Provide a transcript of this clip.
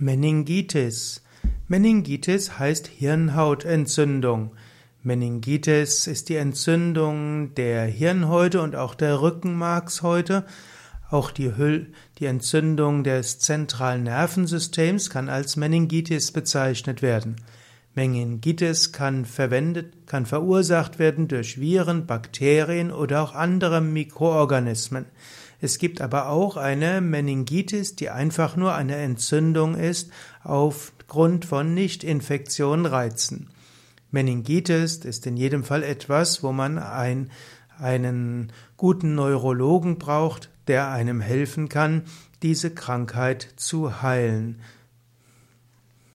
Meningitis. Meningitis heißt Hirnhautentzündung. Meningitis ist die Entzündung der Hirnhäute und auch der Rückenmarkshäute. Auch die, Hüll die Entzündung des zentralen Nervensystems kann als Meningitis bezeichnet werden. Meningitis kann verwendet, kann verursacht werden durch Viren, Bakterien oder auch andere Mikroorganismen. Es gibt aber auch eine Meningitis, die einfach nur eine Entzündung ist aufgrund von Nicht-Infektion-Reizen. Meningitis ist in jedem Fall etwas, wo man ein, einen guten Neurologen braucht, der einem helfen kann, diese Krankheit zu heilen.